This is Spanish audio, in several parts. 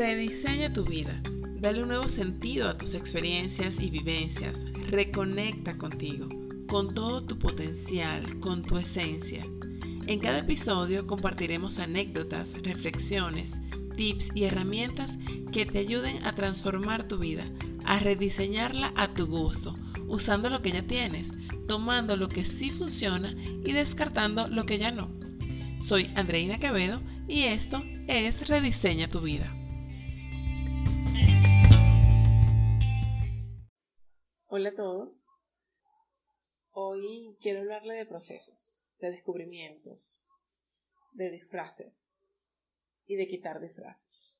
Rediseña tu vida. Dale un nuevo sentido a tus experiencias y vivencias. Reconecta contigo, con todo tu potencial, con tu esencia. En cada episodio compartiremos anécdotas, reflexiones, tips y herramientas que te ayuden a transformar tu vida, a rediseñarla a tu gusto, usando lo que ya tienes, tomando lo que sí funciona y descartando lo que ya no. Soy Andreina Quevedo y esto es Rediseña tu vida. Hola a todos. Hoy quiero hablarle de procesos, de descubrimientos, de disfraces y de quitar disfraces.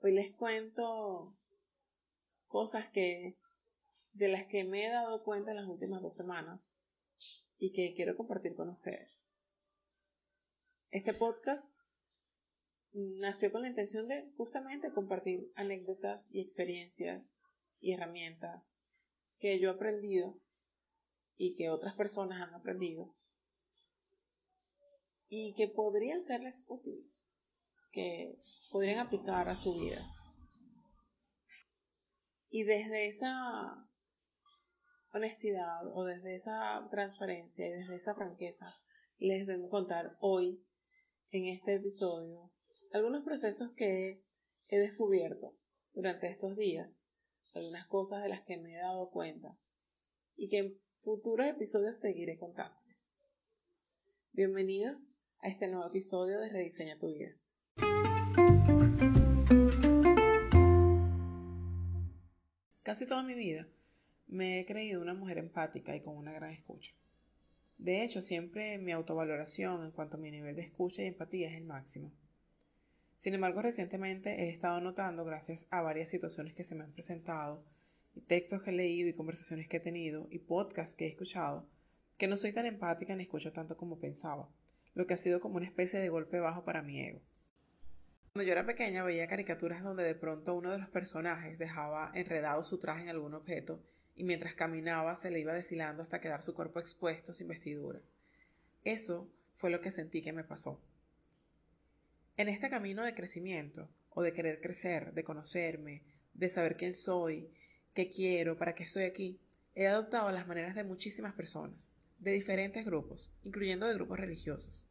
Hoy les cuento cosas que de las que me he dado cuenta en las últimas dos semanas y que quiero compartir con ustedes. Este podcast nació con la intención de justamente compartir anécdotas y experiencias y herramientas que yo he aprendido y que otras personas han aprendido y que podrían serles útiles, que podrían aplicar a su vida. Y desde esa honestidad o desde esa transparencia y desde esa franqueza les vengo a contar hoy en este episodio algunos procesos que he descubierto durante estos días algunas cosas de las que me he dado cuenta y que en futuros episodios seguiré contándoles. Bienvenidos a este nuevo episodio de Rediseña tu vida. Casi toda mi vida me he creído una mujer empática y con una gran escucha. De hecho, siempre mi autovaloración en cuanto a mi nivel de escucha y empatía es el máximo. Sin embargo, recientemente he estado notando, gracias a varias situaciones que se me han presentado, y textos que he leído y conversaciones que he tenido y podcasts que he escuchado, que no soy tan empática ni escucho tanto como pensaba, lo que ha sido como una especie de golpe bajo para mi ego. Cuando yo era pequeña veía caricaturas donde de pronto uno de los personajes dejaba enredado su traje en algún objeto y mientras caminaba se le iba deshilando hasta quedar su cuerpo expuesto sin vestidura. Eso fue lo que sentí que me pasó. En este camino de crecimiento, o de querer crecer, de conocerme, de saber quién soy, qué quiero, para qué estoy aquí, he adoptado las maneras de muchísimas personas, de diferentes grupos, incluyendo de grupos religiosos.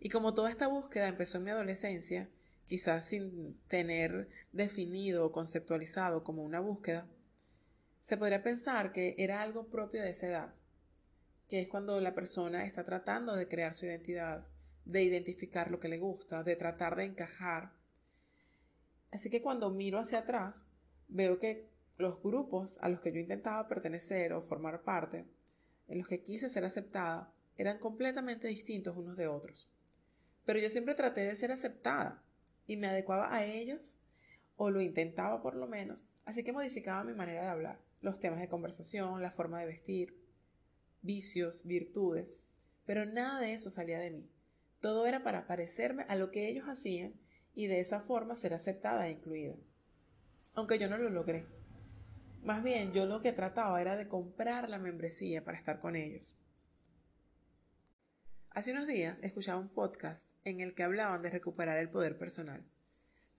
Y como toda esta búsqueda empezó en mi adolescencia, quizás sin tener definido o conceptualizado como una búsqueda, se podría pensar que era algo propio de esa edad, que es cuando la persona está tratando de crear su identidad, de identificar lo que le gusta, de tratar de encajar. Así que cuando miro hacia atrás, veo que los grupos a los que yo intentaba pertenecer o formar parte, en los que quise ser aceptada, eran completamente distintos unos de otros. Pero yo siempre traté de ser aceptada y me adecuaba a ellos, o lo intentaba por lo menos, así que modificaba mi manera de hablar, los temas de conversación, la forma de vestir, vicios, virtudes, pero nada de eso salía de mí. Todo era para parecerme a lo que ellos hacían y de esa forma ser aceptada e incluida. Aunque yo no lo logré. Más bien, yo lo que trataba era de comprar la membresía para estar con ellos. Hace unos días escuchaba un podcast en el que hablaban de recuperar el poder personal.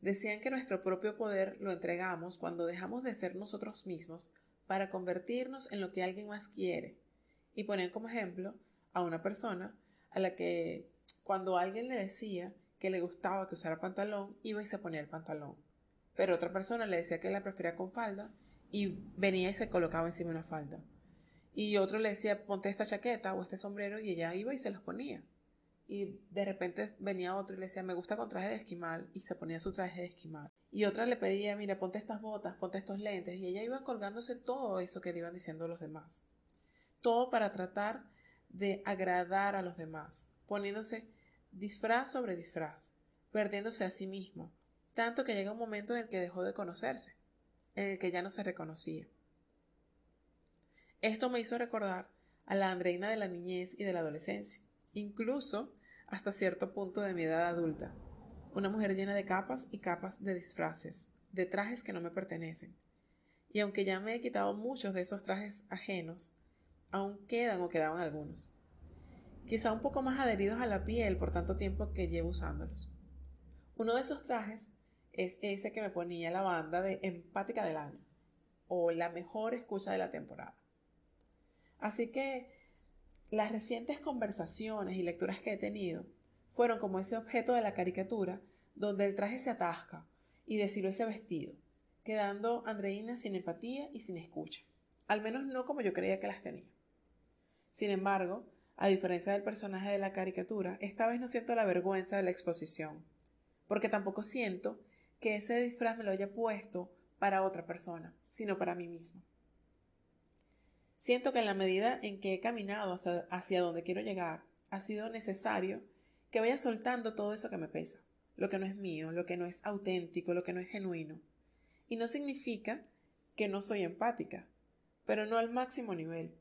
Decían que nuestro propio poder lo entregamos cuando dejamos de ser nosotros mismos para convertirnos en lo que alguien más quiere. Y ponían como ejemplo a una persona a la que cuando alguien le decía que le gustaba que usara pantalón, iba y se ponía el pantalón. Pero otra persona le decía que la prefería con falda y venía y se colocaba encima una falda. Y otro le decía, ponte esta chaqueta o este sombrero y ella iba y se los ponía. Y de repente venía otro y le decía, me gusta con traje de esquimal y se ponía su traje de esquimal. Y otra le pedía, mira, ponte estas botas, ponte estos lentes. Y ella iba colgándose todo eso que le iban diciendo los demás. Todo para tratar de agradar a los demás, poniéndose disfraz sobre disfraz, perdiéndose a sí mismo, tanto que llega un momento en el que dejó de conocerse, en el que ya no se reconocía. Esto me hizo recordar a la Andreina de la niñez y de la adolescencia, incluso hasta cierto punto de mi edad adulta, una mujer llena de capas y capas de disfraces, de trajes que no me pertenecen. Y aunque ya me he quitado muchos de esos trajes ajenos, aún quedan o quedaban algunos quizá un poco más adheridos a la piel por tanto tiempo que llevo usándolos. Uno de esos trajes es ese que me ponía la banda de Empática del Año o la mejor escucha de la temporada. Así que las recientes conversaciones y lecturas que he tenido fueron como ese objeto de la caricatura donde el traje se atasca y deshiló ese vestido, quedando Andreina sin empatía y sin escucha, al menos no como yo creía que las tenía. Sin embargo, a diferencia del personaje de la caricatura, esta vez no siento la vergüenza de la exposición, porque tampoco siento que ese disfraz me lo haya puesto para otra persona, sino para mí mismo. Siento que en la medida en que he caminado hacia, donde quiero llegar, ha sido necesario que vaya soltando todo eso que me pesa, lo que no es mío, lo que no es auténtico, lo que no es genuino. Y no significa que no soy empática, pero no al máximo nivel.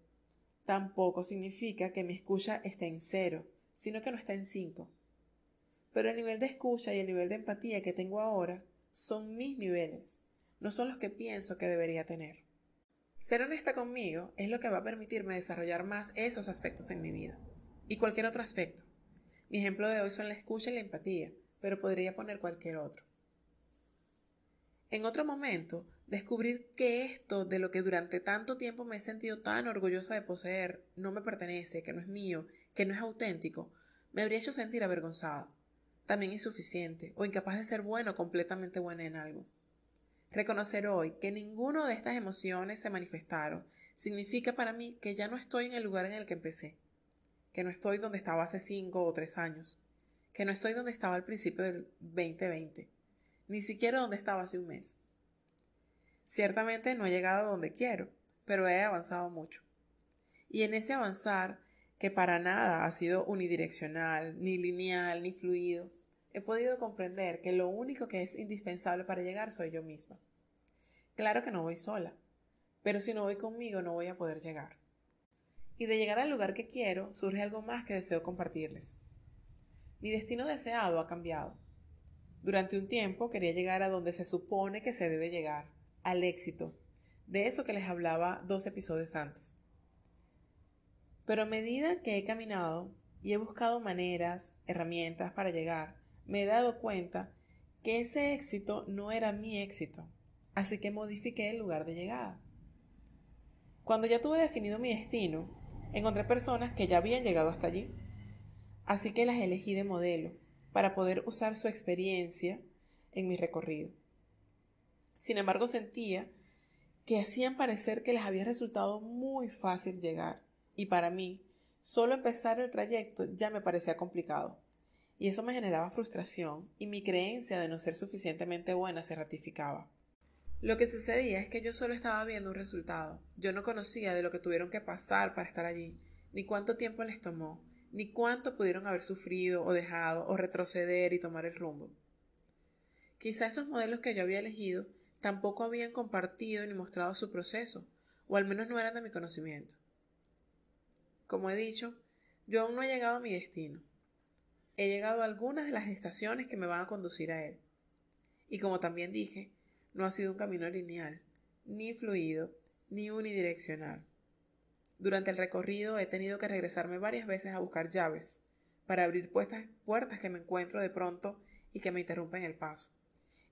Tampoco significa que mi escucha esté en cero, sino que no está en cinco. Pero el nivel de escucha y el nivel de empatía que tengo ahora son mis niveles, no son los que pienso que debería tener. Ser honesta conmigo es lo que va a permitirme desarrollar más esos aspectos en mi vida. Y cualquier otro aspecto. Mi ejemplo de hoy son la escucha y la empatía, pero podría poner cualquier otro. En otro momento, descubrir que esto de lo que durante tanto tiempo me he sentido tan orgullosa de poseer no me pertenece, que no es mío, que no es auténtico, me habría hecho sentir avergonzada, también insuficiente o incapaz de ser bueno completamente buena en algo. Reconocer hoy que ninguno de estas emociones se manifestaron significa para mí que ya no estoy en el lugar en el que empecé, que no estoy donde estaba hace cinco o tres años, que no estoy donde estaba al principio del 2020, ni siquiera donde estaba hace un mes. Ciertamente no he llegado a donde quiero, pero he avanzado mucho. Y en ese avanzar, que para nada ha sido unidireccional, ni lineal, ni fluido, he podido comprender que lo único que es indispensable para llegar soy yo misma. Claro que no voy sola, pero si no voy conmigo no voy a poder llegar. Y de llegar al lugar que quiero surge algo más que deseo compartirles. Mi destino deseado ha cambiado. Durante un tiempo quería llegar a donde se supone que se debe llegar, al éxito, de eso que les hablaba dos episodios antes. Pero a medida que he caminado y he buscado maneras, herramientas para llegar, me he dado cuenta que ese éxito no era mi éxito, así que modifiqué el lugar de llegada. Cuando ya tuve definido mi destino, encontré personas que ya habían llegado hasta allí, así que las elegí de modelo para poder usar su experiencia en mi recorrido. Sin embargo, sentía que hacían parecer que les había resultado muy fácil llegar, y para mí, solo empezar el trayecto ya me parecía complicado y eso me generaba frustración y mi creencia de no ser suficientemente buena se ratificaba. Lo que sucedía es que yo solo estaba viendo un resultado. Yo no conocía de lo que tuvieron que pasar para estar allí, ni cuánto tiempo les tomó, ni cuánto pudieron haber sufrido o dejado o retroceder y tomar el rumbo. Quizá esos modelos que yo había elegido tampoco habían compartido ni mostrado su proceso, o al menos no eran de mi conocimiento. Como he dicho, yo aún no he llegado a mi destino, he llegado a algunas de las estaciones que me van a conducir a él. Y como también dije, no ha sido un camino lineal, ni fluido, ni unidireccional. Durante el recorrido he tenido que regresarme varias veces a buscar llaves para abrir puertas que me encuentro de pronto y que me interrumpen el paso.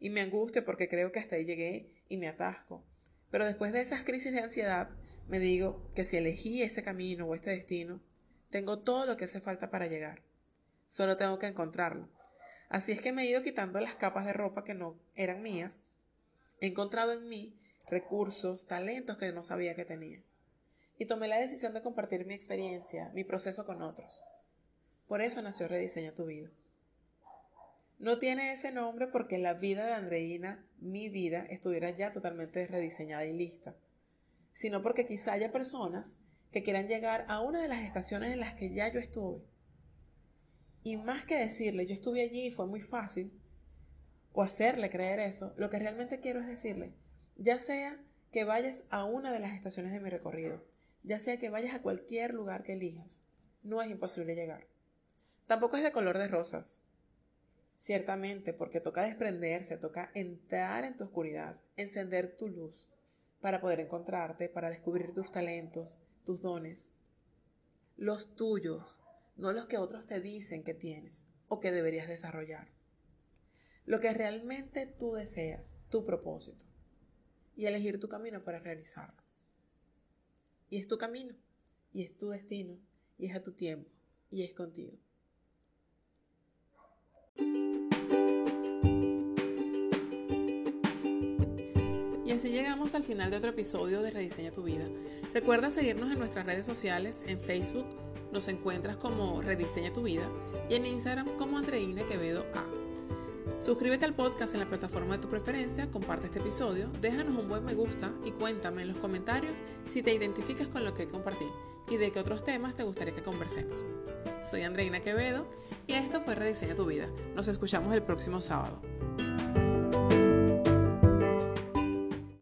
Y me angustio porque creo que hasta ahí llegué y me atasco. Pero después de esas crisis de ansiedad, me digo que si elegí ese camino o este destino, tengo todo lo que hace falta para llegar. Solo tengo que encontrarlo. Así es que me he ido quitando las capas de ropa que no eran mías. He encontrado en mí recursos, talentos que no sabía que tenía. Y tomé la decisión de compartir mi experiencia, mi proceso con otros. Por eso nació Rediseña tu vida. No tiene ese nombre porque la vida de Andreina, mi vida, estuviera ya totalmente rediseñada y lista, sino porque quizá haya personas que quieran llegar a una de las estaciones en las que ya yo estuve y más que decirle, yo estuve allí y fue muy fácil, o hacerle creer eso, lo que realmente quiero es decirle, ya sea que vayas a una de las estaciones de mi recorrido, ya sea que vayas a cualquier lugar que elijas, no es imposible llegar. Tampoco es de color de rosas. Ciertamente, porque toca desprenderse, toca entrar en tu oscuridad, encender tu luz, para poder encontrarte, para descubrir tus talentos, tus dones, los tuyos, no los que otros te dicen que tienes o que deberías desarrollar. lo que realmente tú deseas, tu propósito, y elegir tu camino para realizarlo. Y es tu camino, y es tu destino, y es a tu tiempo, y es contigo. Así llegamos al final de otro episodio de Rediseña tu vida. Recuerda seguirnos en nuestras redes sociales, en Facebook nos encuentras como Rediseña tu vida y en Instagram como Andreina Quevedo A. Suscríbete al podcast en la plataforma de tu preferencia, comparte este episodio, déjanos un buen me gusta y cuéntame en los comentarios si te identificas con lo que compartí y de qué otros temas te gustaría que conversemos. Soy Andreina Quevedo y esto fue Rediseña tu vida. Nos escuchamos el próximo sábado.